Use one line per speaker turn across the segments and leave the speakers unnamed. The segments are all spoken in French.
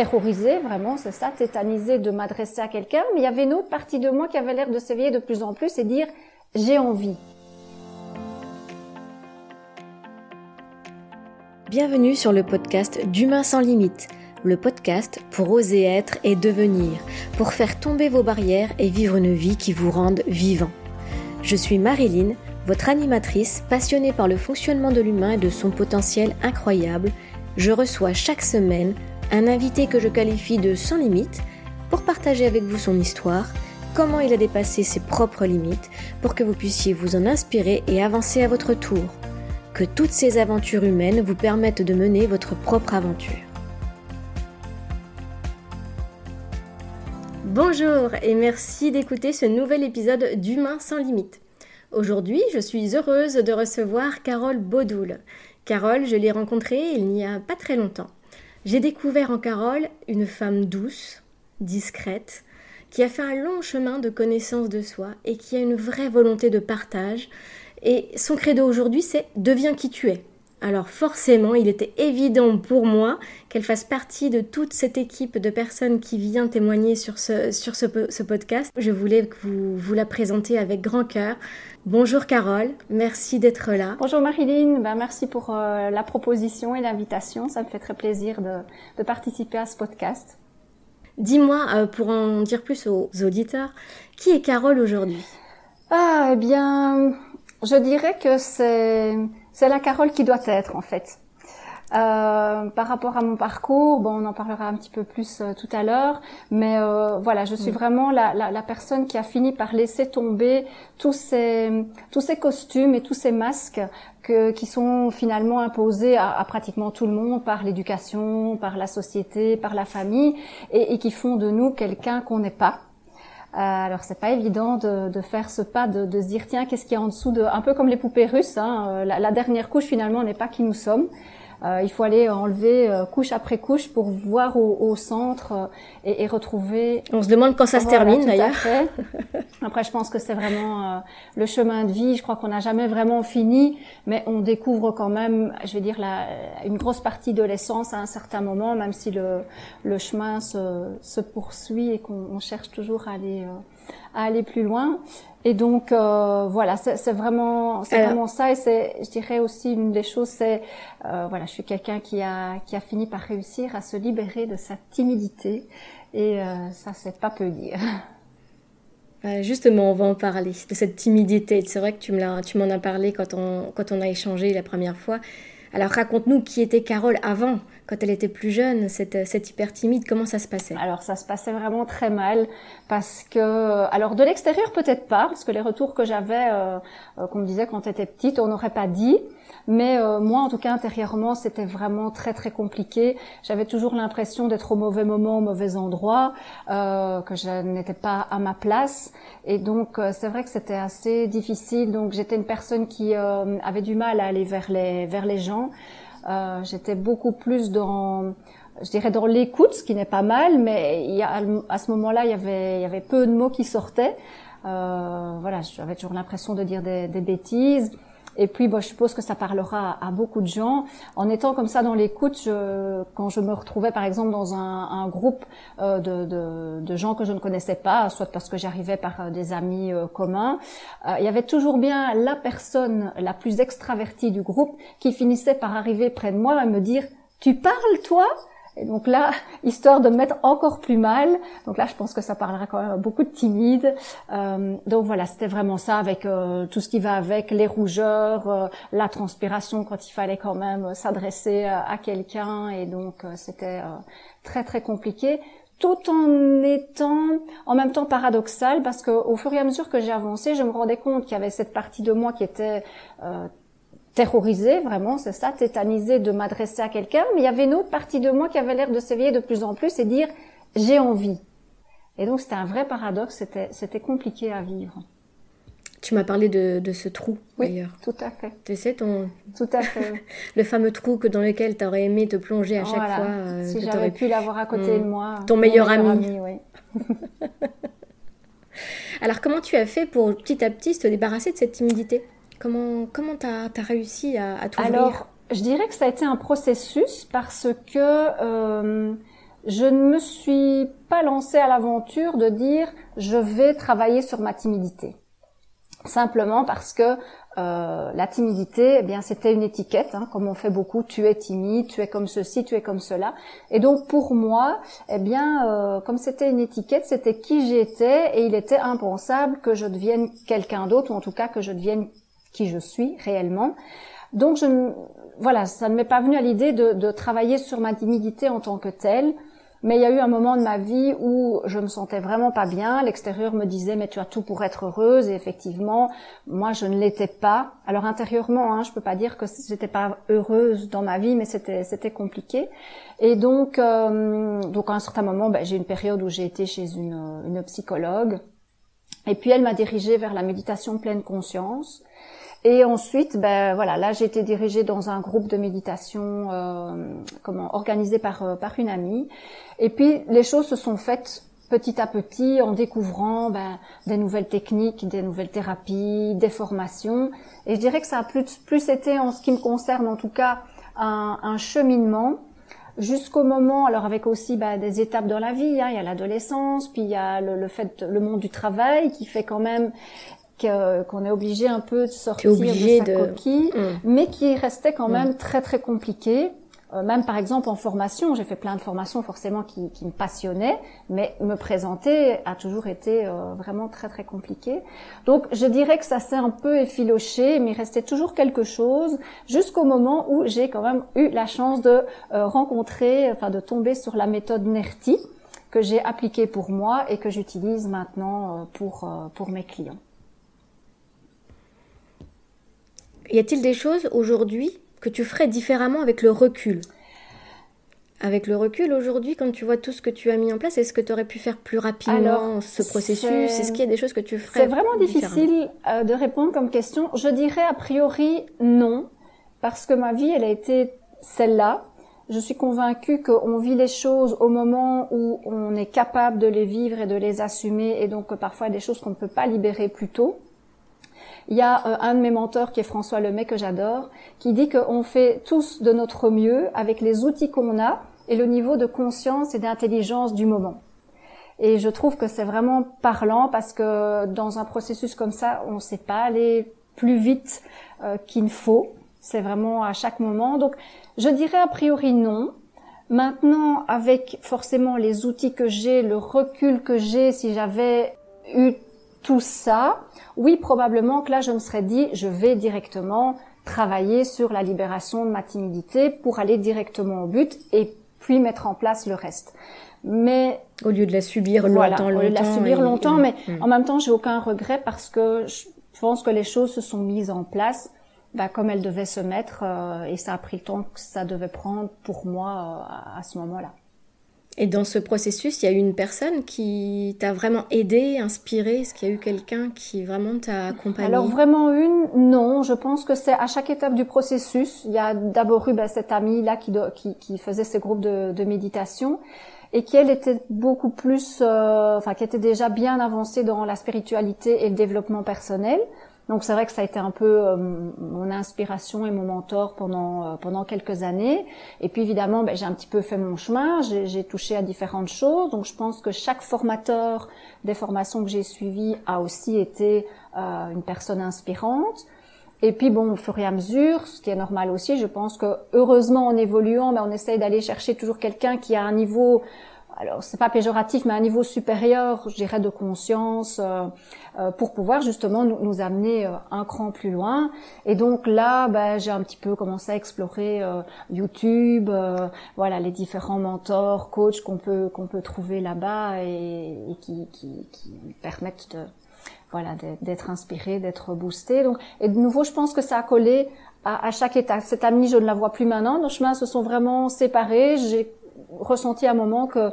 terrorisée, vraiment, c'est ça, tétanisée de m'adresser à quelqu'un, mais il y avait une autre partie de moi qui avait l'air de s'éveiller de plus en plus et dire j'ai envie.
Bienvenue sur le podcast d'Humain sans limite, le podcast pour oser être et devenir, pour faire tomber vos barrières et vivre une vie qui vous rende vivant. Je suis Marilyn, votre animatrice passionnée par le fonctionnement de l'humain et de son potentiel incroyable. Je reçois chaque semaine un invité que je qualifie de sans limite pour partager avec vous son histoire, comment il a dépassé ses propres limites pour que vous puissiez vous en inspirer et avancer à votre tour. Que toutes ces aventures humaines vous permettent de mener votre propre aventure. Bonjour et merci d'écouter ce nouvel épisode d'Humain sans limite. Aujourd'hui, je suis heureuse de recevoir Carole Baudoul. Carole, je l'ai rencontrée il n'y a pas très longtemps. J'ai découvert en Carole une femme douce, discrète, qui a fait un long chemin de connaissance de soi et qui a une vraie volonté de partage. Et son credo aujourd'hui, c'est deviens qui tu es. Alors forcément, il était évident pour moi qu'elle fasse partie de toute cette équipe de personnes qui vient témoigner sur ce, sur ce, podcast. Je voulais que vous, vous la présentiez avec grand cœur. Bonjour Carole, merci d'être là.
Bonjour Marilyn, ben, merci pour euh, la proposition et l'invitation. Ça me fait très plaisir de, de participer à ce podcast.
Dis-moi, euh, pour en dire plus aux auditeurs, qui est Carole aujourd'hui?
Ah, eh bien, je dirais que c'est c'est la Carole qui doit être en fait. Euh, par rapport à mon parcours, bon, on en parlera un petit peu plus euh, tout à l'heure, mais euh, voilà, je suis mm. vraiment la, la, la, personne qui a fini par laisser tomber tous ces tous ces costumes et tous ces masques que, qui sont finalement imposés à, à pratiquement tout le monde par l'éducation, par la société, par la famille, et, et qui font de nous quelqu'un qu'on n'est pas. Euh, alors c'est pas évident de, de, faire ce pas, de, de se dire tiens qu'est-ce qu'il y a en dessous de, un peu comme les poupées russes. Hein, la, la, dernière couche finalement n'est pas qui nous sommes. Euh, il faut aller enlever euh, couche après couche pour voir au, au centre euh, et, et, retrouver.
On se demande quand ça se termine d'ailleurs.
Après, je pense que c'est vraiment le chemin de vie. Je crois qu'on n'a jamais vraiment fini, mais on découvre quand même, je vais dire, la, une grosse partie de l'essence à un certain moment, même si le, le chemin se, se poursuit et qu'on cherche toujours à aller à aller plus loin. Et donc euh, voilà, c'est vraiment, c'est vraiment ça. Et c'est, je dirais aussi une des choses, c'est euh, voilà, je suis quelqu'un qui a qui a fini par réussir à se libérer de sa timidité. Et euh, ça, c'est pas peu dire.
Justement, on va en parler de cette timidité. C'est vrai que tu me tu m'en as parlé quand on quand on a échangé la première fois. Alors raconte-nous qui était Carole avant, quand elle était plus jeune, cette, cette hyper timide, comment ça se passait?
Alors ça se passait vraiment très mal parce que, alors de l'extérieur peut-être pas, parce que les retours que j'avais, euh, euh qu'on me disait quand tu étais petite, on n'aurait pas dit. Mais euh, moi, en tout cas, intérieurement, c'était vraiment très très compliqué. J'avais toujours l'impression d'être au mauvais moment, au mauvais endroit, euh, que je n'étais pas à ma place. Et donc, euh, c'est vrai que c'était assez difficile. Donc, j'étais une personne qui euh, avait du mal à aller vers les vers les gens. j'étais beaucoup plus dans je dirais dans l'écoute, ce qui n'est pas mal, mais il y a, à ce moment-là, il y avait, il y avait peu de mots qui sortaient. Euh, voilà, j'avais toujours l'impression de dire des, des bêtises. Et puis, bon, je suppose que ça parlera à, beaucoup de gens. En étant comme ça dans l'écoute, quand je me retrouvais, par exemple, dans un, un groupe euh, de, de, de, gens que je ne connaissais pas, soit parce que j'arrivais par euh, des amis euh, communs, euh, il y avait toujours bien la personne la plus extravertie du groupe qui finissait par arriver près de moi et me dire « Tu parles, toi ?» Et donc là, histoire de me mettre encore plus mal, donc là je pense que ça parlera quand même beaucoup de timides. Euh, donc voilà, c'était vraiment ça avec euh, tout ce qui va avec, les rougeurs, euh, la transpiration quand il fallait quand même s'adresser à quelqu'un. Et donc c'était très très compliqué tout en étant en même temps paradoxal parce que au fur et à mesure que j'ai avancé, je me rendais compte qu'il y avait cette partie de moi qui était euh, terrorisée, vraiment, c'est ça, tétanisée de m'adresser à quelqu'un, mais il y avait une autre partie de moi qui avait l'air de s'éveiller de plus en plus et dire j'ai envie. Et donc c'était un vrai paradoxe, c'était c'était compliqué à vivre.
Tu m'as parlé de, de, ce trou,
oui,
d'ailleurs.
tout à fait.
Tu sais, ton...
Tout à fait.
le fameux trou que dans lequel tu aurais aimé te plonger à chaque fois.
Euh, si j'avais pu l'avoir à côté de moi.
Ton meilleur, ami.
oui.
Alors comment tu as fait pour petit à petit te débarrasser de cette timidité? Comment comment t'as as réussi à, à t'ouvrir
Alors, je dirais que ça a été un processus parce que euh, je ne me suis pas lancée à l'aventure de dire je vais travailler sur ma timidité. Simplement parce que euh, la timidité, eh bien, c'était une étiquette, hein, comme on fait beaucoup. Tu es timide, tu es comme ceci, tu es comme cela. Et donc pour moi, eh bien, euh, comme c'était une étiquette, c'était qui j'étais, et il était impensable que je devienne quelqu'un d'autre, ou en tout cas que je devienne qui je suis réellement. Donc je, voilà, ça ne m'est pas venu à l'idée de, de travailler sur ma timidité en tant que telle. Mais il y a eu un moment de ma vie où je me sentais vraiment pas bien. L'extérieur me disait mais tu as tout pour être heureuse et effectivement moi je ne l'étais pas. Alors intérieurement, hein, je peux pas dire que j'étais pas heureuse dans ma vie, mais c'était c'était compliqué. Et donc euh, donc à un certain moment, ben, j'ai une période où j'ai été chez une, une psychologue et puis elle m'a dirigée vers la méditation pleine conscience. Et ensuite, ben voilà, là j'ai été dirigée dans un groupe de méditation, euh, comment organisé par euh, par une amie. Et puis les choses se sont faites petit à petit en découvrant ben, des nouvelles techniques, des nouvelles thérapies, des formations. Et je dirais que ça a plus plus été en ce qui me concerne en tout cas un, un cheminement jusqu'au moment, alors avec aussi ben, des étapes dans la vie, hein, il y a l'adolescence, puis il y a le, le, fait, le monde du travail qui fait quand même qu'on est obligé un peu de sortir de sa coquille, mm. mais qui restait quand mm. même très très compliqué. Euh, même par exemple en formation, j'ai fait plein de formations forcément qui, qui, me passionnaient, mais me présenter a toujours été euh, vraiment très très compliqué. Donc je dirais que ça s'est un peu effiloché, mais il restait toujours quelque chose jusqu'au moment où j'ai quand même eu la chance de euh, rencontrer, enfin de tomber sur la méthode NERTI que j'ai appliquée pour moi et que j'utilise maintenant pour pour mes clients.
Y a-t-il des choses aujourd'hui que tu ferais différemment avec le recul? Avec le recul aujourd'hui, quand tu vois tout ce que tu as mis en place, est-ce que tu aurais pu faire plus rapidement ce processus? Est-ce qu'il y a des choses que tu ferais
C'est vraiment difficile euh, de répondre comme question. Je dirais a priori non, parce que ma vie, elle a été celle-là. Je suis convaincue qu'on vit les choses au moment où on est capable de les vivre et de les assumer, et donc parfois y a des choses qu'on ne peut pas libérer plus tôt. Il y a euh, un de mes mentors qui est François Lemay que j'adore, qui dit qu'on fait tous de notre mieux avec les outils qu'on a et le niveau de conscience et d'intelligence du moment. Et je trouve que c'est vraiment parlant parce que dans un processus comme ça, on ne sait pas aller plus vite euh, qu'il faut. C'est vraiment à chaque moment. Donc, je dirais a priori non. Maintenant, avec forcément les outils que j'ai, le recul que j'ai, si j'avais eu tout ça, oui, probablement que là, je me serais dit, je vais directement travailler sur la libération de ma timidité pour aller directement au but et puis mettre en place le reste. Mais
au lieu de la subir longtemps,
au lieu de la subir longtemps, mais en même temps, j'ai aucun regret parce que je pense que les choses se sont mises en place bah, comme elles devaient se mettre euh, et ça a pris le temps que ça devait prendre pour moi euh, à ce moment-là.
Et dans ce processus, il y a eu une personne qui t'a vraiment aidé, inspiré Est-ce qu'il y a eu quelqu'un qui vraiment t'a accompagné?
Alors vraiment une, non. Je pense que c'est à chaque étape du processus. Il y a d'abord eu ben, cette amie là qui, qui, qui, faisait ces groupes de, de, méditation et qui elle était beaucoup plus, euh, enfin qui était déjà bien avancée dans la spiritualité et le développement personnel. Donc c'est vrai que ça a été un peu euh, mon inspiration et mon mentor pendant euh, pendant quelques années. Et puis évidemment, ben, j'ai un petit peu fait mon chemin. J'ai touché à différentes choses. Donc je pense que chaque formateur des formations que j'ai suivies a aussi été euh, une personne inspirante. Et puis bon, au fur et à mesure, ce qui est normal aussi, je pense que heureusement en évoluant, ben, on essaye d'aller chercher toujours quelqu'un qui a un niveau alors c'est pas péjoratif, mais à un niveau supérieur, je dirais, de conscience, euh, euh, pour pouvoir justement nous, nous, amener euh, un cran plus loin. Et donc là, ben, j'ai un petit peu commencé à explorer YouTube, voilà, les différents mentors, coachs qu'on peut qu'on peut trouver là-bas et, et qui, qui, qui permettent de voilà d'être inspiré, d'être boosté. Donc et de nouveau, je pense que ça a collé à, à chaque étape. Cette amie, je ne la vois plus maintenant. Nos chemins se sont vraiment séparés. J'ai ressenti à un moment que, euh,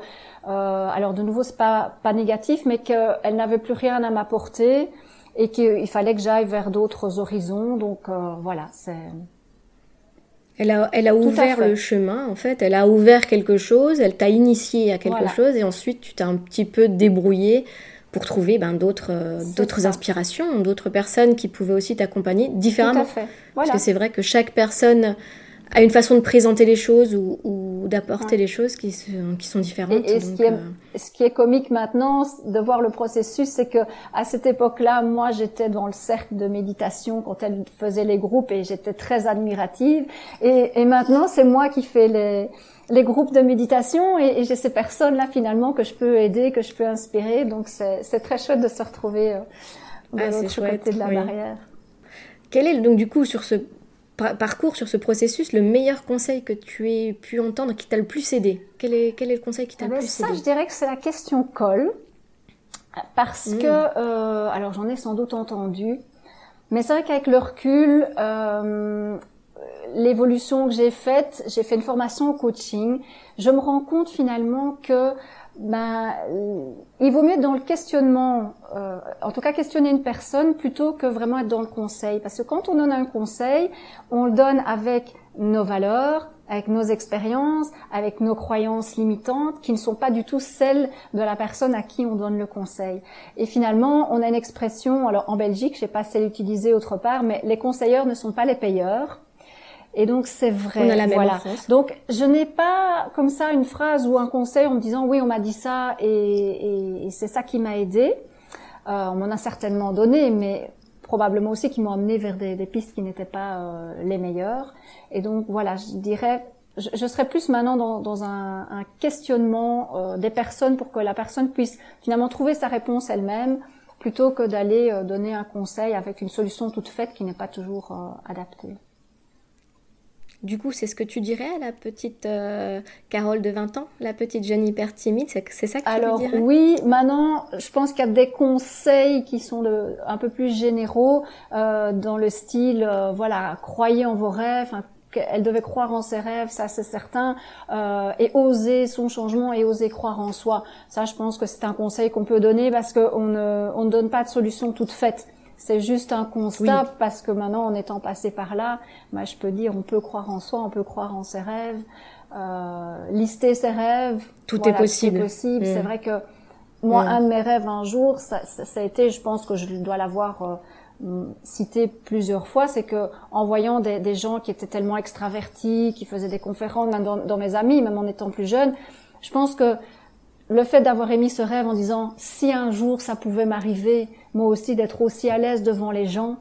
alors de nouveau c'est pas pas négatif, mais qu'elle n'avait plus rien à m'apporter et qu'il fallait que j'aille vers d'autres horizons. Donc euh, voilà, c'est.
Elle a, elle a ouvert le chemin, en fait. Elle a ouvert quelque chose, elle t'a initié à quelque chose, et ensuite tu t'es un petit peu débrouillé pour trouver ben, d'autres d'autres inspirations, d'autres personnes qui pouvaient aussi t'accompagner différemment.
Tout à fait.
Parce que c'est vrai que chaque personne a une façon de présenter les choses ou, d'apporter les choses qui, qui sont différentes.
Et, ce, qui est, ce, qui est, comique maintenant de voir le processus, c'est que à cette époque-là, moi, j'étais dans le cercle de méditation quand elle faisait les groupes et j'étais très admirative. Et, et maintenant, c'est moi qui fais les, les groupes de méditation et, j'ai ces personnes-là finalement que je peux aider, que je peux inspirer. Donc c'est très chouette de se retrouver euh, de ah, l'autre côté de la barrière.
Quel est donc du coup sur ce parcours, sur ce processus, le meilleur conseil que tu aies pu entendre qui t'a le plus aidé? Quel est, quel est le conseil qui t'a le
eh
ben, plus aidé?
Ça, je dirais que c'est la question colle. Parce hmm. que, euh, alors j'en ai sans doute entendu, mais c'est vrai qu'avec le recul, euh, l'évolution que j'ai faite, j'ai fait une formation au coaching, je me rends compte finalement que ben, il vaut mieux être dans le questionnement, euh, en tout cas questionner une personne plutôt que vraiment être dans le conseil. Parce que quand on donne un conseil, on le donne avec nos valeurs, avec nos expériences, avec nos croyances limitantes qui ne sont pas du tout celles de la personne à qui on donne le conseil. Et finalement, on a une expression, alors en Belgique, je sais pas si elle est utilisée autre part, mais les conseilleurs ne sont pas les payeurs. Et donc c'est vrai.
On a la même
voilà. Donc je n'ai pas comme ça une phrase ou un conseil en me disant oui on m'a dit ça et, et, c'est ça qui m'a aidé. Euh, on m'en a certainement donné, mais probablement aussi qui m'ont amené vers des, des, pistes qui n'étaient pas euh, les meilleures. Et donc voilà, je dirais, je, je serais plus maintenant dans, dans un, un, questionnement euh, des personnes pour que la personne puisse finalement trouver sa réponse elle-même, plutôt que d'aller euh, donner un conseil avec une solution toute faite qui n'est pas toujours euh, adaptée.
Du coup, c'est ce que tu dirais à la petite euh, Carole de 20 ans, la petite jeune hyper timide, c'est ça que tu
Alors,
dirais?
oui, maintenant, je pense qu'il y a des conseils qui sont un peu plus généraux euh, dans le style, euh, voilà, croyez en vos rêves. elle devait croire en ses rêves, ça c'est certain, et oser son changement et oser croire en soi. Ça, je pense que c'est un conseil qu'on peut donner parce qu'on ne, on ne donne pas de solution toute faite. C'est juste un constat parce que maintenant, en étant passé par là, moi, je peux dire, on peut croire en soi, on peut croire en ses rêves, euh, lister ses rêves.
Tout est possible.
possible. C'est mm. vrai que moi, mm. un de mes rêves un jour, ça, ça, a été, je pense que je dois l'avoir euh, cité plusieurs fois, c'est que en voyant des, des, gens qui étaient tellement extravertis, qui faisaient des conférences, même dans, dans mes amis, même en étant plus jeune, je pense que le fait d'avoir émis ce rêve en disant si un jour ça pouvait m'arriver, moi aussi d'être aussi à l'aise devant les gens,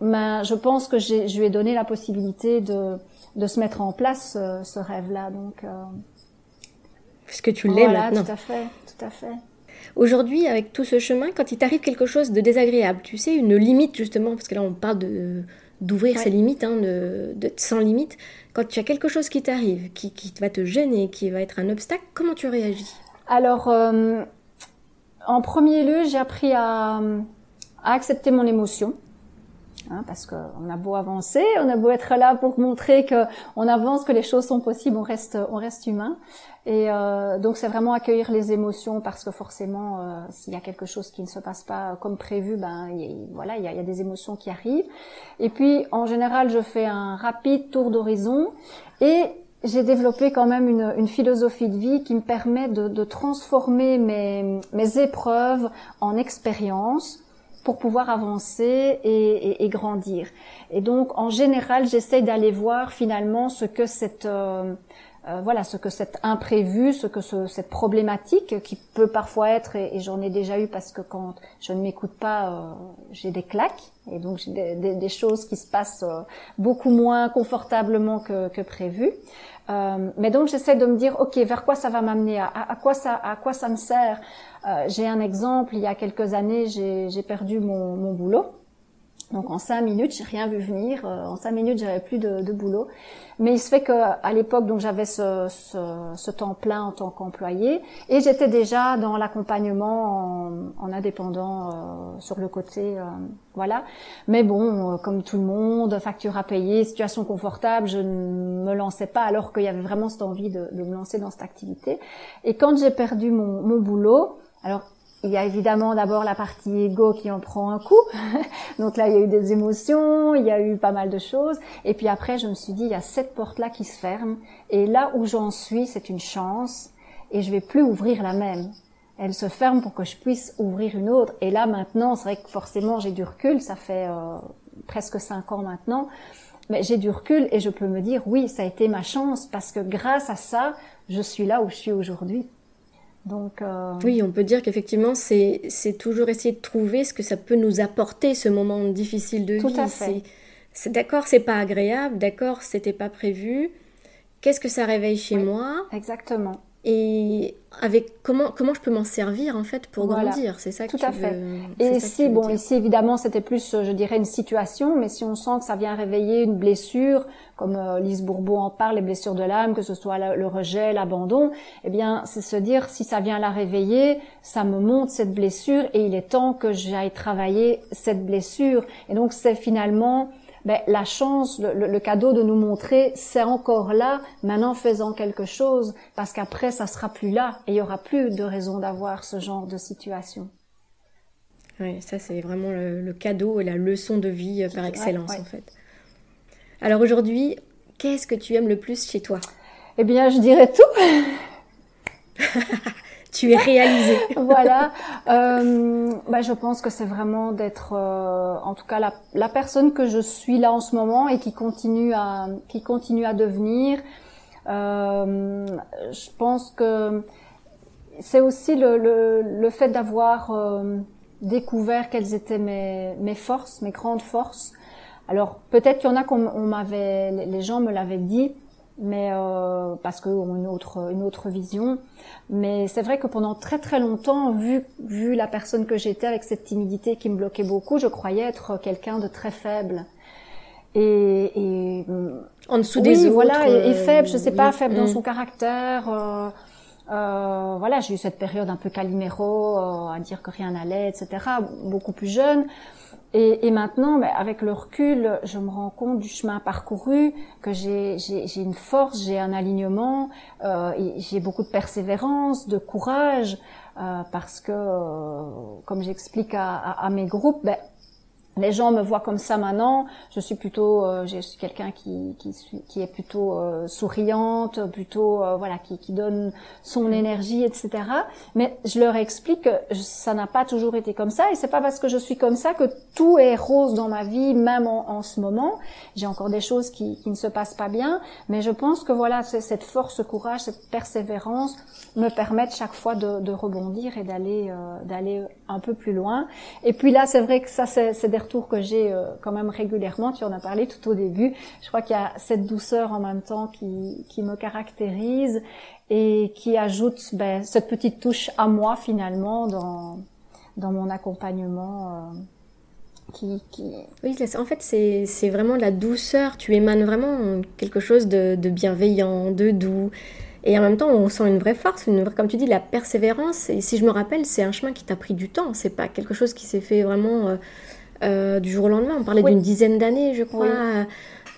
ben, je pense que je lui ai donné la possibilité de, de se mettre en place euh, ce, rêve-là. Donc, euh...
puisque tu l'es voilà,
tout à fait, tout à fait.
Aujourd'hui, avec tout ce chemin, quand il t'arrive quelque chose de désagréable, tu sais, une limite justement, parce que là on parle de d'ouvrir ses limites, hein, de, de, sans limite. Quand tu as quelque chose qui t'arrive, qui, qui va te gêner, qui va être un obstacle, comment tu réagis?
Alors, euh, en premier lieu, j'ai appris à, accepter mon émotion. Hein, parce qu'on a beau avancer, on a beau être là pour montrer que on avance, que les choses sont possibles, on reste, on reste humain. Et euh, donc c'est vraiment accueillir les émotions parce que forcément, euh, s'il y a quelque chose qui ne se passe pas comme prévu, ben voilà, il y a, y a, des émotions qui arrivent. Et puis en général, je fais un rapide tour d'horizon et j'ai développé quand même une, une, philosophie de vie qui me permet de, de transformer mes, mes, épreuves en expériences pour pouvoir avancer et, et, et, grandir. Et donc, en général, j'essaye d'aller voir finalement ce que cette euh, euh, voilà ce que cet imprévu, ce que ce, cette problématique qui peut parfois être, et, j'en ai déjà eu parce que quand je ne m'écoute pas, euh, j'ai des claques et donc j'ai des, des, choses qui se passent euh, beaucoup moins confortablement que, que prévu. Euh, mais donc j'essaie de me dire, ok, vers quoi ça va m'amener, à, quoi ça, à quoi ça me sert? j'ai un exemple, il y a quelques années, j'ai perdu mon, mon boulot. Donc en cinq minutes, j'ai rien vu venir. en cinq minutes, j'avais plus de, de boulot. Mais il se fait que à l'époque, donc j'avais ce, ce, ce, temps plein en tant qu'employé et j'étais déjà dans l'accompagnement en, en, indépendant euh, sur le côté, euh, voilà. Mais bon, euh, comme tout le monde, facture à payer, situation confortable, je ne me lançais pas alors qu'il y avait vraiment cette envie de, de me lancer dans cette activité. Et quand j'ai perdu mon, mon boulot, alors il y a évidemment d'abord la partie ego qui en prend un coup. Donc là, il y a eu des émotions, il y a eu pas mal de choses. Et puis après, je me suis dit, il y a cette porte-là qui se ferme. Et là où j'en suis, c'est une chance. Et je vais plus ouvrir la même. elle se ferme pour que je puisse ouvrir une autre. Et là maintenant, c'est vrai que forcément j'ai du recul, ça fait euh, presque cinq ans maintenant, mais j'ai du recul et je peux me dire oui, ça a été ma chance parce que grâce à ça, je suis là où je suis aujourd'hui.
Donc euh... oui, on peut dire qu'effectivement c'est toujours essayer de trouver ce que ça peut nous apporter ce moment difficile de
Tout
vie. C'est d'accord, c'est pas agréable, d'accord, c'était pas prévu. Qu'est-ce que ça réveille chez
oui,
moi?
Exactement
et avec comment comment je peux m'en servir en fait pour voilà. grandir? C'est ça que
tout
tu
à
veux,
fait. et ici bon ici évidemment c'était plus je dirais une situation mais si on sent que ça vient réveiller une blessure comme euh, Lise Bourbeau en parle les blessures de l'âme que ce soit la, le rejet l'abandon eh bien c'est se dire si ça vient la réveiller ça me montre cette blessure et il est temps que j'aille travailler cette blessure. Et donc c'est finalement ben, la chance, le, le, cadeau de nous montrer, c'est encore là, maintenant faisant quelque chose, parce qu'après, ça sera plus là, et il y aura plus de raison d'avoir ce genre de situation.
Oui, ça c'est vraiment le, le, cadeau et la leçon de vie euh, par excellence
ouais, ouais.
en fait. Alors aujourd'hui, qu'est-ce que tu aimes le plus chez toi?
Eh bien, je dirais tout.
tu es réalisée.
voilà. Euh, bah, je pense que c'est vraiment d'être, euh, en tout cas, la, personne que je suis là en ce moment et qui continue à, qui continue à devenir. Euh, je pense que c'est aussi le, le, le fait d'avoir euh, découvert quelles étaient mes, mes forces, mes grandes forces. Alors peut-être qu'il y en a qu'on m'avait, les gens me l'avaient dit, mais euh, parce qu'ils ont une autre une autre vision. Mais c'est vrai que pendant très très longtemps, vu vu la personne que j'étais avec cette timidité qui me bloquait beaucoup, je croyais être quelqu'un de très faible. Et, et
en dessous
oui,
des autres.
voilà, et, et faible, je sais
oui.
pas, faible dans
Mm.
son caractère. Euh, euh, voilà, j'ai eu cette période un peu caliméro, euh, à dire que rien n'allait, etc. Beaucoup plus jeune. Et, et maintenant, ben, avec le recul, je me rends compte du chemin parcouru, que j'ai une force, j'ai un alignement, euh, j'ai beaucoup de persévérance, de courage, euh, parce que, comme j'explique à, à, à, mes groupes, ben, les gens me voient comme ça maintenant. Je suis plutôt, euh, je suis quelqu'un qui, qui, qui est plutôt euh, souriante, plutôt euh, voilà, qui, qui donne son énergie, etc. Mais je leur explique que ça n'a pas toujours été comme ça, et c'est pas parce que je suis comme ça que tout est rose dans ma vie, même en, en ce moment. J'ai encore des choses qui, qui ne se passent pas bien, mais je pense que voilà, cette force, ce courage, cette persévérance me permettent chaque fois de, de rebondir et d'aller euh, d'aller un peu plus loin. Et puis là, c'est vrai que ça, c'est des que j'ai euh, quand même régulièrement. Tu en as parlé tout au début. Je crois qu'il y a cette douceur en même temps qui, qui me caractérise et qui ajoute ben, cette petite touche à moi finalement dans dans mon accompagnement. Euh, qui, qui...
Oui, en fait, c'est vraiment la douceur. Tu émanes vraiment quelque chose de, de bienveillant, de doux. Et en même temps, on sent une vraie force, une vraie, comme tu dis, la persévérance. Et si je me rappelle, c'est un chemin qui t'a pris du temps. C'est pas quelque chose qui s'est fait vraiment euh, euh, du jour au lendemain. On parlait
oui.
d'une dizaine d'années, je crois,
oui.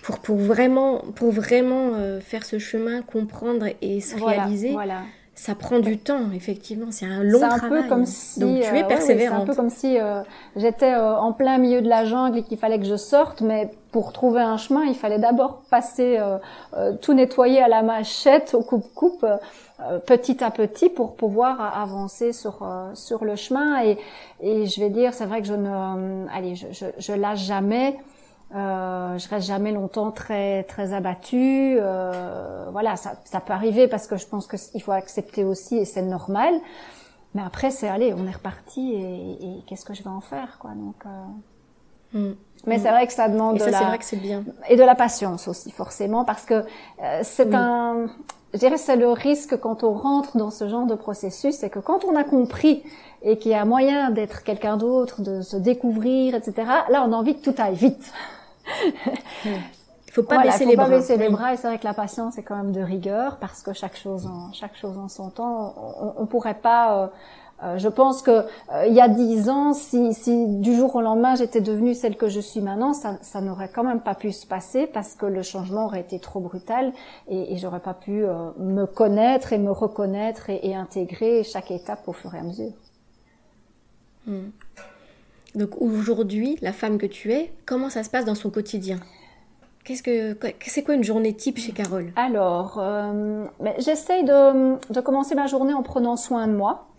pour, pour vraiment, pour vraiment euh, faire ce chemin, comprendre et se
voilà,
réaliser.
Voilà.
Ça prend du temps, effectivement. C'est un long travail.
C'est un peu comme si,
Donc tu es persévérante.
Ouais, c'est un peu comme si euh, j'étais euh, en plein milieu de la jungle et qu'il fallait que je sorte, mais pour trouver un chemin, il fallait d'abord passer euh, euh, tout nettoyer à la machette, au coupe-coupe, euh, petit à petit, pour pouvoir avancer sur euh, sur le chemin. Et, et je vais dire, c'est vrai que je ne, allez, je, je, je lâche jamais. Euh, je reste jamais longtemps très très abattue. Euh, voilà, ça, ça peut arriver parce que je pense qu'il faut accepter aussi et c'est normal. Mais après, c'est allez, on est reparti et, et qu'est-ce que je vais en faire, quoi. Donc. Euh... Mm. Mais mmh. c'est vrai que ça demande
et ça,
de la
vrai que c'est bien
et de la patience aussi forcément parce que euh, c'est un je dirais c'est le risque quand on rentre dans ce genre de processus c'est que quand on a compris et qu'il y a moyen d'être quelqu'un d'autre de se découvrir etc là on a envie que tout aille vite
faut pas
voilà,
baisser
faut
les
pas
bras
baisser les bras et c'est vrai que la patience est quand même de rigueur parce que chaque chose en chaque chose en son temps on, on pourrait pas euh, euh, je pense que euh, il y a dix ans, si, si, du jour au lendemain j'étais devenue celle que je suis maintenant, ça, ça n'aurait quand même pas pu se passer parce que le changement aurait été trop brutal et, et j'aurais pas pu me connaître et me reconnaître et, et, intégrer chaque étape au fur et à mesure.
Mmh. Donc aujourd'hui, la femme que tu es, comment ça se passe dans son quotidien? Qu'est-ce que c'est quoi une journée type chez Carole?
Alors, euh, j'essaye de, de commencer ma journée en prenant soin de moi.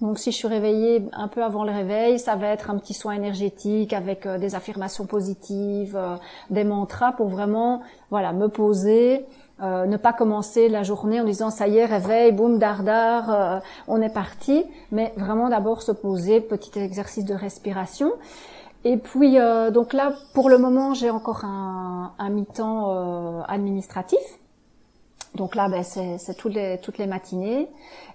Donc si je suis réveillée un peu avant le réveil, ça va être un petit soin énergétique avec euh, des affirmations positives, euh, des mantras pour vraiment voilà me poser, euh, ne pas commencer la journée en disant ça y est réveil, boum dardar, on est parti, mais vraiment d'abord se poser, petit exercice de respiration. Et puis donc là pour le moment j'ai encore un, un mi-temps administratif donc là, ben, c'est toutes les, toutes les matinées.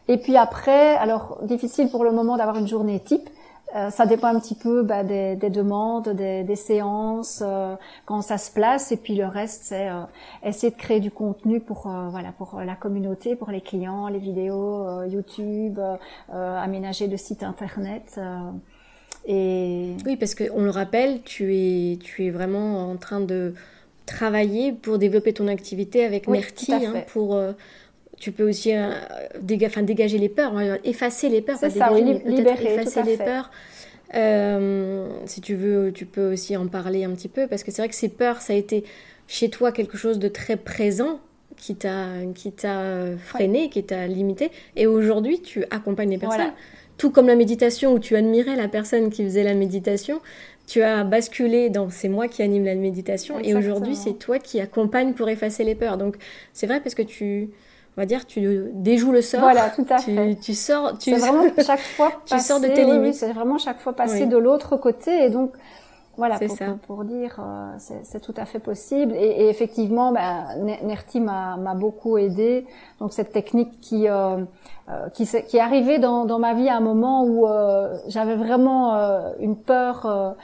Et puis après, alors difficile pour le moment d'avoir une journée type. Euh, ça dépend un petit peu ben, des, des, demandes, des, des séances, euh, quand ça se place. Et puis le reste, c'est euh, essayer de créer du contenu pour voilà pour la communauté, pour les clients, les vidéos, YouTube, aménager le site internet.
et oui, parce qu'on le rappelle, tu es tu es vraiment en train de travailler pour développer ton activité avec oui, hein, pour euh, tu peux aussi euh, dégager les peurs, effacer les peurs,
pas ça, dégager, peut-être
effacer les peurs. Euh, si tu veux, tu peux aussi en parler un petit peu parce que c'est vrai que ces peurs, ça a été chez toi quelque chose de très présent qui t'a qui t'a freiné, qui t'a limité, et aujourd'hui tu accompagnes les personnes. Tout comme la méditation où tu admirais la personne qui faisait la méditation, tu as basculé dans c'est moi qui anime la méditation et aujourd'hui c'est toi qui accompagne pour effacer les peurs. Donc c'est vrai parce que tu on va dire tu déjoues le sort.
Voilà, tout à
tu,
fait.
Tu sors
tu vraiment chaque fois
tu sors de tes limites. Oui,
c'est vraiment chaque fois passer de l'autre côté et donc voilà, pour, ça. pour, dire, euh, c'est tout à fait possible. Et, et effectivement, bah, Nerti m'a beaucoup aidé. Donc cette technique qui euh, euh qui, qui, est arrivée dans, dans, ma vie à un moment où euh, j'avais vraiment euh, une peur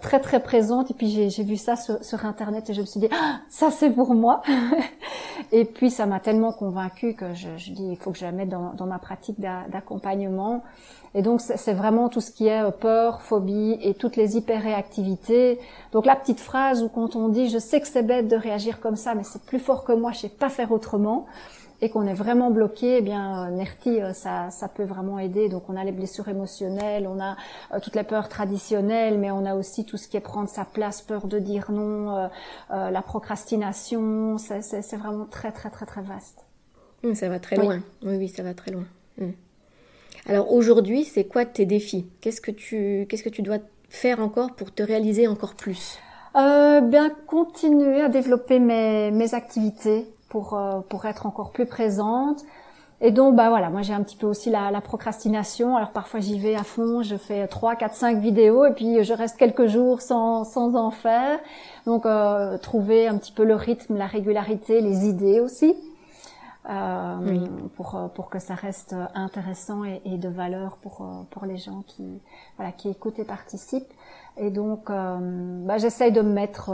très très présente. Et puis j'ai vu ça sur, sur, internet et je me suis dit, ah, ça c'est pour moi. et puis ça m'a tellement convaincue que je, je dis, il faut que je la mette dans, dans ma pratique d'accompagnement. Et donc c'est vraiment tout ce qui est euh, peur, phobie et toutes les hyperréactivités. Donc la petite phrase où quand on dit je sais que c'est bête de réagir comme ça, mais c'est plus fort que moi, je sais pas faire autrement, et qu'on est vraiment bloqué, eh bien euh, Nerti euh, ça, ça peut vraiment aider. Donc on a les blessures émotionnelles, on a toutes les peurs traditionnelles, mais on a aussi tout ce qui est prendre sa place, peur de dire non, la procrastination. C'est vraiment très très très très vaste.
Mmh, ça va très loin. Oui oui, ça va très loin. Mmh. Alors aujourd'hui, c'est quoi tes défis? Qu'est-ce que tu qu'est-ce que tu dois faire encore pour te réaliser encore plus?
Euh, Bien continuer à développer mes, mes activités pour euh, pour être encore plus présente. Et donc bah voilà, moi j'ai un petit peu aussi la, la procrastination. Alors parfois j'y vais à fond, je fais 3, 4, 5 vidéos et puis je reste quelques jours sans, sans en faire. Donc euh, trouver un petit peu le rythme, la régularité, les idées aussi euh, pour euh, pour que ça reste intéressant et, et de valeur pour euh, pour les gens qui voilà qui écoutent et participent. Et donc, euh, bah, j'essaye de mettre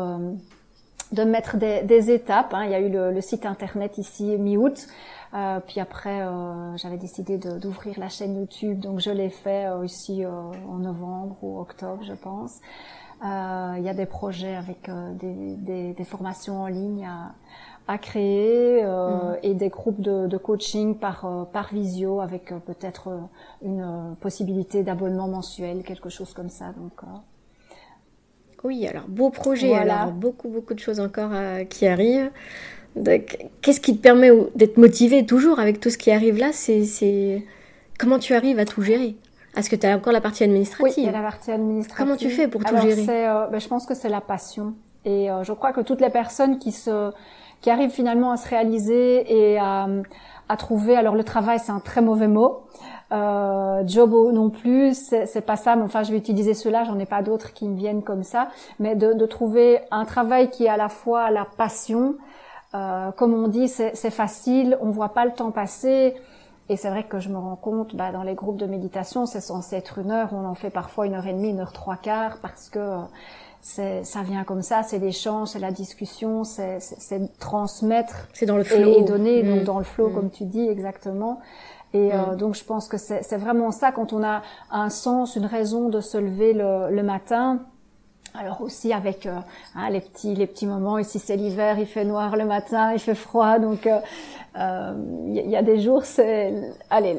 de mettre des, des étapes. Hein. Il y a eu le, le site internet ici mi-août. Euh, puis après, euh, j'avais décidé d'ouvrir la chaîne YouTube, donc je l'ai fait euh, ici en novembre ou octobre, je pense. Il y a des projets avec des, des, des, formations en ligne à, à créer euh, mhm. et des groupes de, de coaching par euh, par visio avec euh, peut-être euh, une possibilité d'abonnement mensuel, quelque chose comme ça. Donc
oui, alors beau projet, alors beaucoup beaucoup de choses encore qui arrivent. Qu'est-ce qui te permet d'être motivé toujours avec tout ce qui arrive là? C'est comment tu arrives à tout gérer? Est-ce que tu as encore la partie administrative?
Oui, il y a la partie administrative.
Comment tu fais pour tout
alors,
gérer?
ben, Je pense que c'est la passion. Et je crois que toutes les personnes qui se qui arrive finalement à se réaliser et à, à trouver. Alors le travail, c'est un très mauvais mot. Euh, job non plus, c'est pas ça. Mais enfin, je vais utiliser cela. J'en ai pas d'autres qui me viennent comme ça. Mais de, de, trouver un travail qui est à la fois la passion. Euh, comme on dit, c'est facile. On voit pas le temps passer. Et c'est vrai que je me rends compte, bah, dans les groupes de méditation, c'est censé être une heure. On en fait parfois une heure et demie, une heure trois quarts, parce que c'est ça vient comme ça, c'est l'échange, c'est la discussion, c'est transmettre
c'est dans le flow
et, donner donc mm. dans le flow mm. comme tu dis exactement. Et euh, mm. donc je pense que c'est vraiment ça quand on a un sens, une raison de se lever le, le matin alors aussi avec euh, hein, les petits les petits moments. Ici c'est l'hiver, il fait noir le matin, il fait froid, donc il euh, euh, y, a des jours c'est allez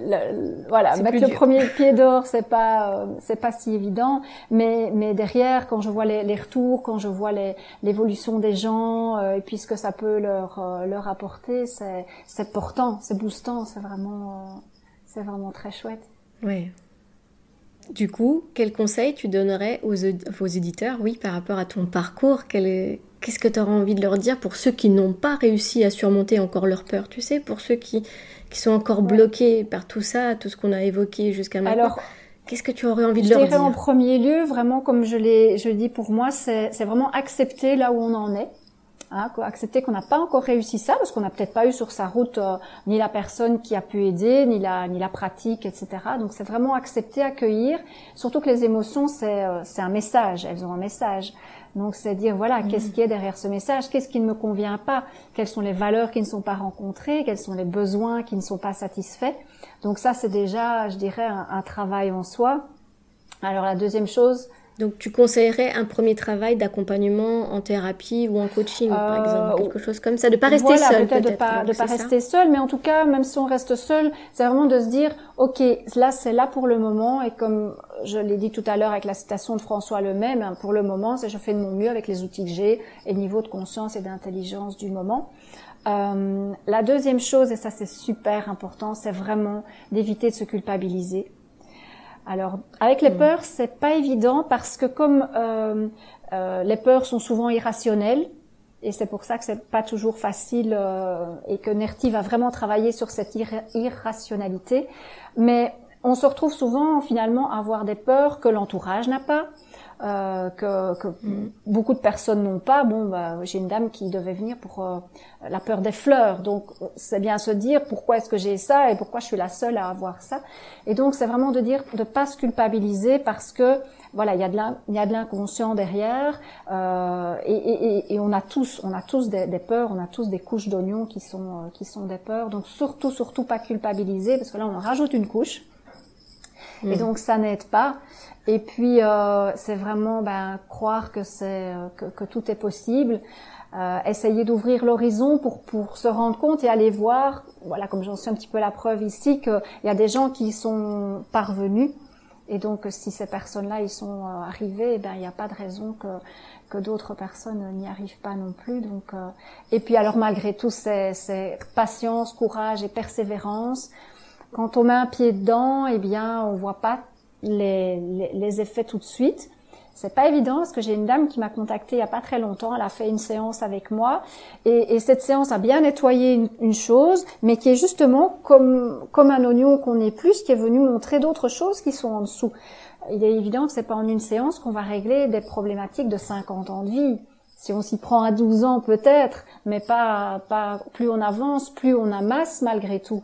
voilà mettre le premier pied dehors c'est pas c'est pas si évident, mais mais derrière quand je vois les, les retours, quand je vois l'évolution des gens et puis ce que ça peut leur leur apporter, c'est c'est portant, c'est boostant, c'est vraiment c'est vraiment très chouette.
Oui, Du coup, quel conseil tu donnerais aux, vos éditeurs, oui, par rapport à ton parcours? Qu'est-ce que tu auras envie de leur dire pour ceux qui n'ont pas réussi à surmonter encore leur peur, tu sais, pour ceux qui, qui sont encore bloqués par tout ça, tout ce qu'on a évoqué jusqu'à maintenant. Alors, Qu'est-ce que tu aurais envie de leur dire
en premier lieu, vraiment, comme je l'ai, je dis pour moi, c'est vraiment accepter là où on en est. Hein, accepter qu'on n'a pas encore réussi ça parce qu'on n'a peut-être pas eu sur sa route euh, ni la personne qui a pu aider, ni la ni la pratique, etc. Donc c'est vraiment accepter, accueillir. Surtout que les émotions c'est euh, c'est un message, elles ont un message. Donc c'est dire voilà mmh. qu'est-ce qui est derrière ce message, qu'est-ce qui ne me convient pas, quelles sont les valeurs qui ne sont pas rencontrées, quels sont les besoins qui ne sont pas satisfaits? Donc ça c'est déjà, je dirais, un, un travail en soi. Alors la deuxième chose,
donc, tu conseillerais un premier travail d'accompagnement en thérapie ou en coaching, par euh, exemple, quelque chose comme ça, de pas rester seul,
peut-être, de pas, de pas rester seul, mais en tout cas, même si on reste seul, c'est vraiment de se dire, ok, là, c'est là pour le moment, et comme je l'ai dit tout à l'heure avec la citation de François Lemay, hein, pour le moment, c'est je fais de mon mieux avec les outils que j'ai et le niveau de conscience et d'intelligence du moment. Euh, la deuxième chose, et ça c'est super important, c'est vraiment d'éviter de se culpabiliser. Alors, avec les hmm. peurs, c'est pas évident parce que comme euh, euh, les peurs sont souvent irrationnelles, et c'est pour ça que c'est pas toujours facile euh, et que Nerti va vraiment travailler sur cette irrationalité. Mais on se retrouve souvent finalement à avoir des peurs que l'entourage n'a pas, euh, que, que mm. beaucoup de personnes n'ont pas. Bon, bah, j'ai une dame qui devait venir pour euh, la peur des fleurs, donc c'est bien se dire pourquoi est-ce que j'ai ça et pourquoi je suis la seule à avoir ça. Et donc c'est vraiment de dire de pas se culpabiliser parce que voilà, il y a de l'inconscient derrière euh, et, et, et, on a tous, on a tous des, des peurs, on a tous des couches d'oignons qui sont euh, qui sont des peurs. Donc surtout, surtout pas culpabiliser parce que là on rajoute une couche. Et mm. donc ça n'aide pas. Et puis euh, c'est vraiment ben, croire que c'est euh, que, que, tout est possible. Euh, essayer d'ouvrir l'horizon pour pour se rendre compte et aller voir. Voilà, comme j'en suis un petit peu la preuve ici, qu'il y a des gens qui sont parvenus. Et donc si ces personnes-là ils sont euh, arrivés, eh ben il n'y a pas de raison que que d'autres personnes n'y arrivent pas non plus. Donc euh, et puis alors malgré tout c'est c'est patience, courage et persévérance. Quand on met un pied dedans, eh bien, on voit pas les, les, effets tout de suite. C'est pas évident parce que j'ai une dame qui m'a contactée il y a pas très longtemps. Elle a fait une séance avec moi et, et cette séance a bien nettoyé une, une, chose, mais qui est justement comme comme un oignon qu'on plus, qui est venu montrer d'autres choses qui sont en dessous. Il est évident que c'est pas en une séance qu'on va régler des problématiques de 50 ans de vie. Si on s'y prend à 12 ans peut-être, mais pas pas plus on avance, plus on amasse malgré tout.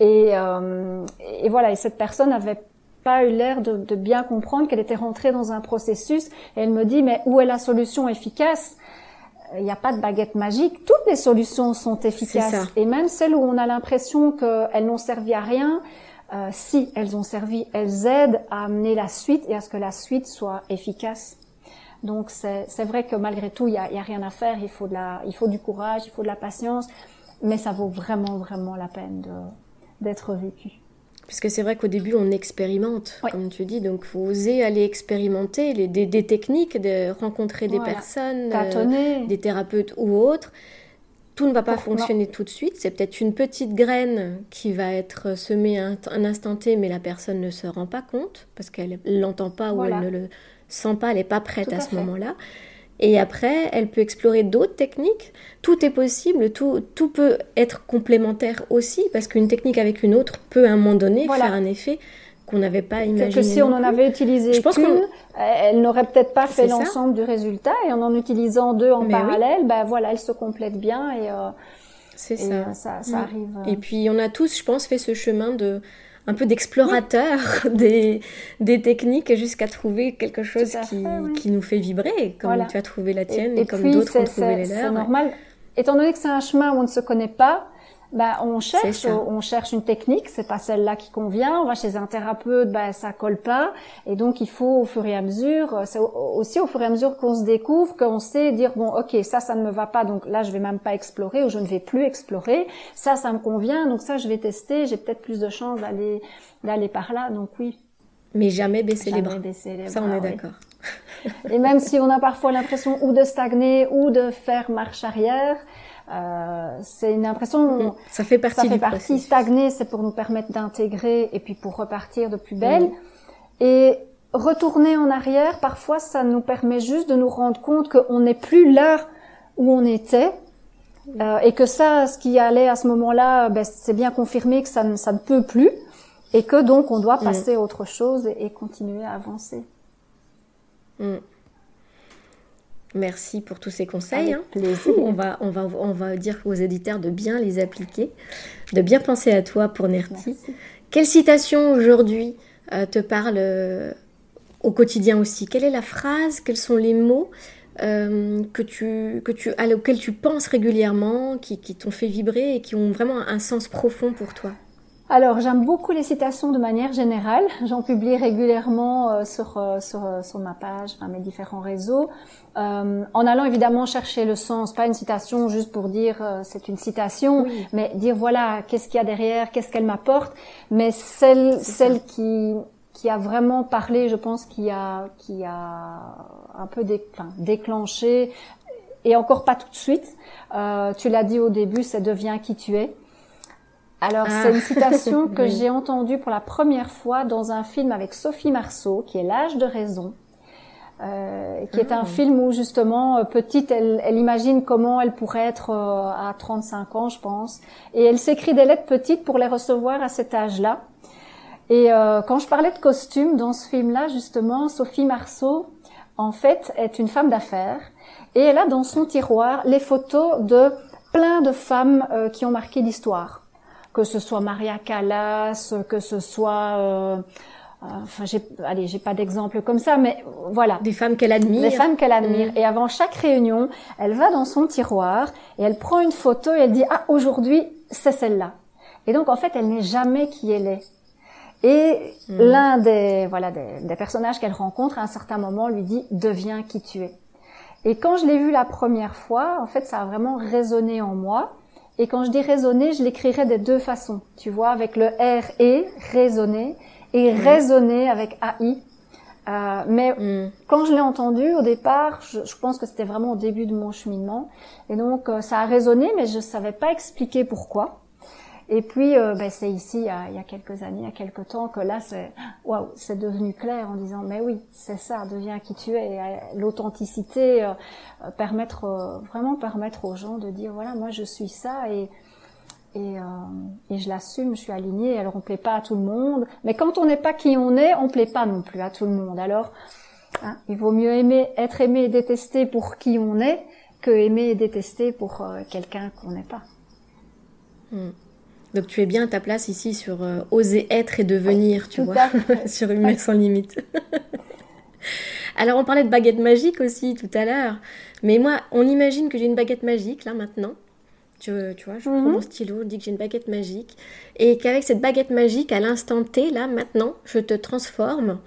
Et, euh, et voilà, et cette personne avait pas eu l'air de, de, bien comprendre qu'elle était rentrée dans un processus. Et elle me dit, mais où est la solution efficace? Il n'y a pas de baguette magique. Toutes les solutions sont efficaces. Et même celles où on a l'impression qu'elles n'ont servi à rien, euh, si elles ont servi, elles aident à amener la suite et à ce que la suite soit efficace. Donc c'est vrai que malgré tout, il n'y a, y a, rien à faire. Il faut, de la, il faut du courage, il faut de la patience, mais ça vaut vraiment, vraiment la peine de, d'être vécu.
Puisque c'est vrai qu'au début, on expérimente, comme tu dis, donc faut oser aller expérimenter les, des, techniques, de rencontrer des personnes,
euh,
des thérapeutes ou autres. Tout ne va pas fonctionner tout de suite. C'est peut-être une petite graine qui va être semée un, un, instant T, mais la personne ne se rend pas compte parce qu'elle l'entend pas ou elle ne le sent pas, elle n'est pas prête à, ce moment-là. Et après, elle peut explorer d'autres techniques. Tout est possible, tout, tout peut être complémentaire aussi, parce qu'une technique avec une autre peut à un moment donné faire un effet qu'on n'avait pas imaginé.
Que si on en avait utilisé je pense qu'une, elle n'aurait peut-être pas fait l'ensemble du résultat, et en en utilisant deux en parallèle, ben voilà, elles se complètent bien et euh,
c'est ça.
Euh, ça, ça mm. arrive.
Et puis on a tous, je pense, fait ce chemin de un peu d'explorateur des, des techniques jusqu'à trouver quelque chose qui, qui, nous fait vibrer, comme tu as trouvé la tienne et, comme d'autres ont trouvé les leurs.
C'est normal. Étant donné que c'est un chemin où on ne se connaît pas, bah, on cherche, on cherche une technique, c'est pas celle-là qui convient. On va chez un thérapeute, bah, ça colle pas. Et donc, il faut au fur et à mesure, c'est aussi au fur et à mesure qu'on se découvre, qu'on sait dire bon, ok, ça, ça ne me va pas, donc là, je vais même pas explorer ou je ne vais plus explorer. Ça, ça me convient, donc ça, je vais tester. J'ai peut-être plus de chances d'aller d'aller par là. Donc oui.
Mais jamais baisser les bras. Baisser les ça, on est d'accord.
et même si on a parfois l'impression ou de stagner ou de faire marche arrière, euh, c'est une impression.
Mm. Ça fait partie.
Ça fait partie. Stagner, c'est pour nous permettre d'intégrer et puis pour repartir de plus belle. Mm. Et retourner en arrière, parfois, ça nous permet juste de nous rendre compte qu'on n'est plus là où on était. Euh, et que ça, ce qui allait à ce moment-là, ben, c'est bien confirmé que ça ne, ça ne peut plus. Et que donc, on doit mm. passer à autre chose et, continuer à avancer.
Mm. Merci pour tous ces conseils.
Hein.
On va, on, va, on va dire aux éditeurs de bien les appliquer, de bien penser à toi pour Nerti. Quelle citation aujourd'hui euh, te parle euh, au quotidien aussi? Quelle est la phrase? Quels sont les mots euh, que tu, que tu, auxquels tu penses régulièrement, qui, qui t'ont fait vibrer et qui ont vraiment un sens profond pour toi?
Alors, j'aime beaucoup les citations de manière générale. J'en publie régulièrement euh, sur, euh, sur, euh, sur ma page, enfin mes différents réseaux, en allant évidemment chercher le sens. Pas une citation juste pour dire c'est une citation, mais dire voilà qu'est-ce qu'il y a derrière, qu'est-ce qu'elle m'apporte. Mais celle, celle qui qui a vraiment parlé, je pense, qui a qui a un peu dé, enfin, déclenché et encore pas tout de suite. tu l'as dit au début, ça devient qui tu es. Alors, c'est une ah. citation que j'ai entendue pour la première fois dans un film avec Sophie Marceau, qui est L'âge de raison, euh, qui est un ah. film où justement, euh, petite, elle, elle, imagine comment elle pourrait être euh, à 35 ans, je pense, et elle s'écrit des lettres petites pour les recevoir à cet âge-là. Et euh, quand je parlais de costumes dans ce film-là, justement, Sophie Marceau, en fait, est une femme d'affaires, et elle a dans son tiroir les photos de plein de femmes euh, qui ont marqué l'histoire que ce soit Maria Callas, que ce soit euh, euh, enfin j'ai allez j'ai pas d'exemple comme ça mais voilà.
Des femmes qu'elle admire.
Des femmes qu'elle admire. Mm. et avant chaque réunion elle va dans son tiroir et elle prend une photo et elle dit ah aujourd'hui c'est celle-là. Et donc en fait elle n'est jamais qui elle est. Et mm. l'un des voilà des, des personnages qu'elle rencontre à un certain moment lui dit deviens qui tu es. Et quand je l'ai vu la première fois en fait ça a vraiment résonné en moi et quand je dis raisonner, je l'écrirai de deux façons. Tu vois, avec le R et raisonner et mm. raisonner avec AI. Euh, mais mm. quand je l'ai entendu au départ, je, je pense que c'était vraiment au début de mon cheminement. Et donc euh, ça a résonné, mais je savais pas expliquer pourquoi. Et puis, euh, ben, c'est ici, il y, a, il y, a, quelques années, il y a quelques temps, que là, c'est waouh, c'est devenu clair en disant, mais oui, c'est ça, deviens qui tu es. Euh, l'authenticité, euh, permettre vraiment permettre aux gens de dire, voilà, moi, je suis ça et et, et je l'assume, je suis alignée. Alors, on plaît pas à tout le monde, mais quand on n'est pas qui on est, on plaît pas non plus à tout le monde. Alors, hein, il vaut mieux aimer, être aimé et détesté pour qui on est que aimer et détester pour quelqu'un qu'on n'est pas.
Hmm. Donc tu es bien à ta place ici sur euh, oser être et devenir, tu vois, sur Humain sans limite. Alors on parlait de baguette magique aussi tout à l'heure, mais moi on imagine que j'ai une baguette magique là maintenant. Tu, tu vois, je prends mhm. mon stylo, je dis que j'ai une baguette magique, et qu'avec cette baguette magique, à l'instant T, là maintenant, je te transforme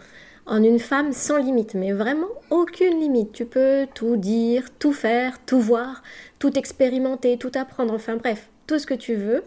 en une femme sans limite, mais vraiment aucune limite. Tu peux tout dire, tout faire, tout voir, tout expérimenter, tout apprendre, enfin bref, tout ce que tu veux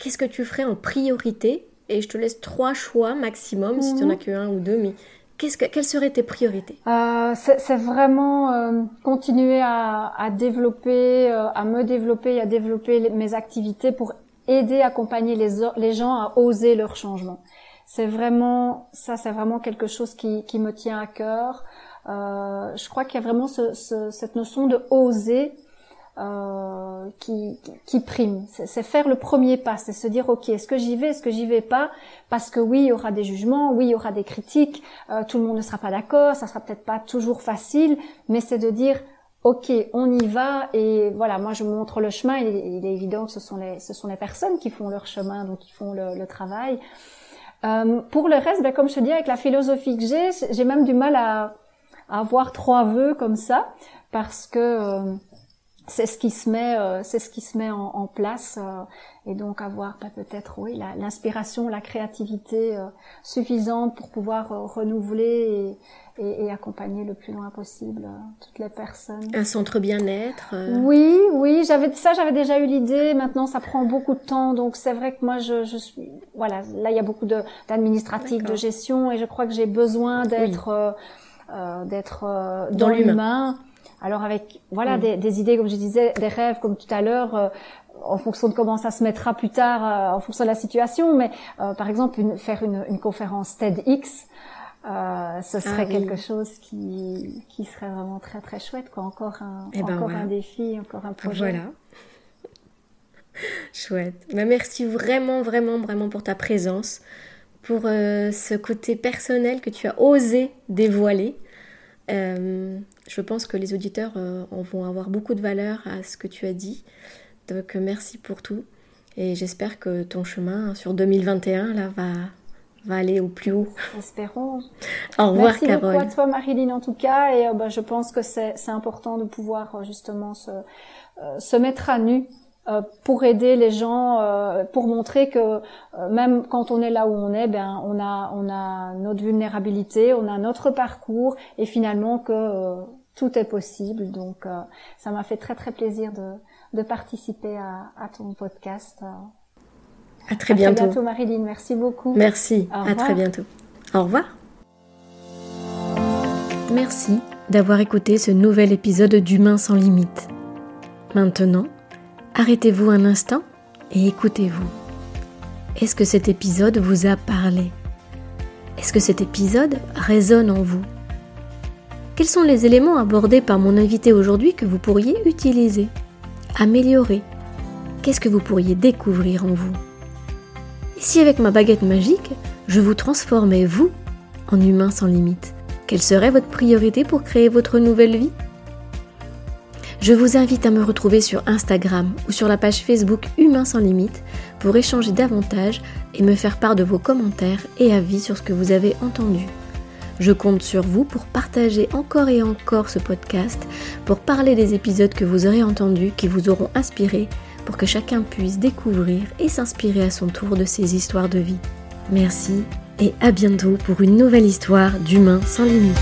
qu'est-ce que tu ferais en priorité? Et je te laisse trois choix maximum, si tu n'en as mhm. que un ou deux, mais qu'est-ce que, quelles seraient tes priorités?
Euh, c'est, vraiment euh, continuer à, à développer, euh, à me développer et à développer mes activités pour aider, accompagner les, les gens à oser leur changement. C'est vraiment ça, c'est vraiment quelque chose qui, qui me tient à cœur. Euh, je crois qu'il y a vraiment ce, ce, cette notion de oser euh, qui, qui prime. C'est faire le premier pas, c'est se dire ok, est-ce que j'y vais, est-ce que j'y vais pas? Parce que oui, il y aura des jugements, oui, il y aura des critiques, euh, tout le monde ne sera pas d'accord, ça sera peut-être pas toujours facile, mais c'est de dire ok, on y va et voilà, moi je montre le chemin. Il est, évident que ce sont les ce sont les personnes qui font leur chemin, donc qui font le, le travail. Euh, pour le reste, ben, comme je te dis, avec la philosophie que j'ai, j'ai même du mal à, à avoir trois vœux comme ça parce que euh, c'est ce qui se met, euh, c'est ce qui se met en, place, euh, et donc avoir bah, peut-être oui l'inspiration, la, créativité euh, suffisante pour pouvoir renouveler et, et, et, accompagner le plus loin possible toutes les personnes.
Un centre bien-être.
Oui, oui, j'avais ça, j'avais déjà eu l'idée. Maintenant, ça prend beaucoup de temps, donc c'est vrai que moi, je, je suis, voilà, là il y a beaucoup de d'administratif, de gestion, et je crois que j'ai besoin d'être d'être dans, l'humain alors avec voilà mm. des, des, idées comme je disais, des rêves comme tout à l'heure. Euh, en fonction de comment ça se mettra plus tard, euh, en fonction de la situation, mais euh, par exemple une, faire une, une conférence TEDx, euh, ce serait quelque chose qui, qui serait vraiment très très chouette, quoi. Encore un,
Eh ben
encore un défi, encore un projet.
Voilà. Chouette. Bah, merci vraiment, vraiment, vraiment pour ta présence, pour euh, ce côté personnel que tu as osé dévoiler. Euh, je pense que les auditeurs euh, en vont avoir beaucoup de valeur à ce que tu as dit. Donc merci pour tout. Et j'espère que ton chemin sur 2021 là va, va aller au plus haut.
Espérons.
Au revoir
Merci
Carole.
beaucoup à toi, Marilyn, en tout cas. Et euh, bah, je pense que c'est important de pouvoir euh, justement se, se mettre à nu pour aider les gens, euh, pour montrer que euh, même quand on est là où on est, ben on a on a notre vulnérabilité, on a notre parcours, et finalement que euh, tout est possible. Donc euh, ça m'a fait très très plaisir de de participer à, à ton podcast. Euh,
À très
à
bientôt.
Très bientôt, Marilyn. Merci beaucoup.
Merci,
Au
à
revoir.
très bientôt. Au revoir. Merci d'avoir écouté ce nouvel épisode d'Humain sans limite. Maintenant, arrêtez-vous un instant et écoutez-vous. Est-ce que cet épisode vous a parlé? Est-ce que cet épisode résonne en vous? Quels sont les éléments abordés par mon invité aujourd'hui que vous pourriez utiliser, améliorer? Qu'est-ce que vous pourriez découvrir en vous? Et si avec ma baguette magique, je vous transformais, vous, en humain sans limite Quelle serait votre priorité pour créer votre nouvelle vie? Je vous invite à me retrouver sur Instagram ou sur la page Facebook Humain sans limite pour échanger davantage et me faire part de vos commentaires et avis sur ce que vous avez entendu. Je compte sur vous pour partager encore et encore ce podcast, pour parler des épisodes que vous aurez entendus, qui vous auront inspiré, pour que chacun puisse découvrir et s'inspirer à son tour de ces histoires de vie. Merci et à bientôt pour une nouvelle histoire d'humain sans limite.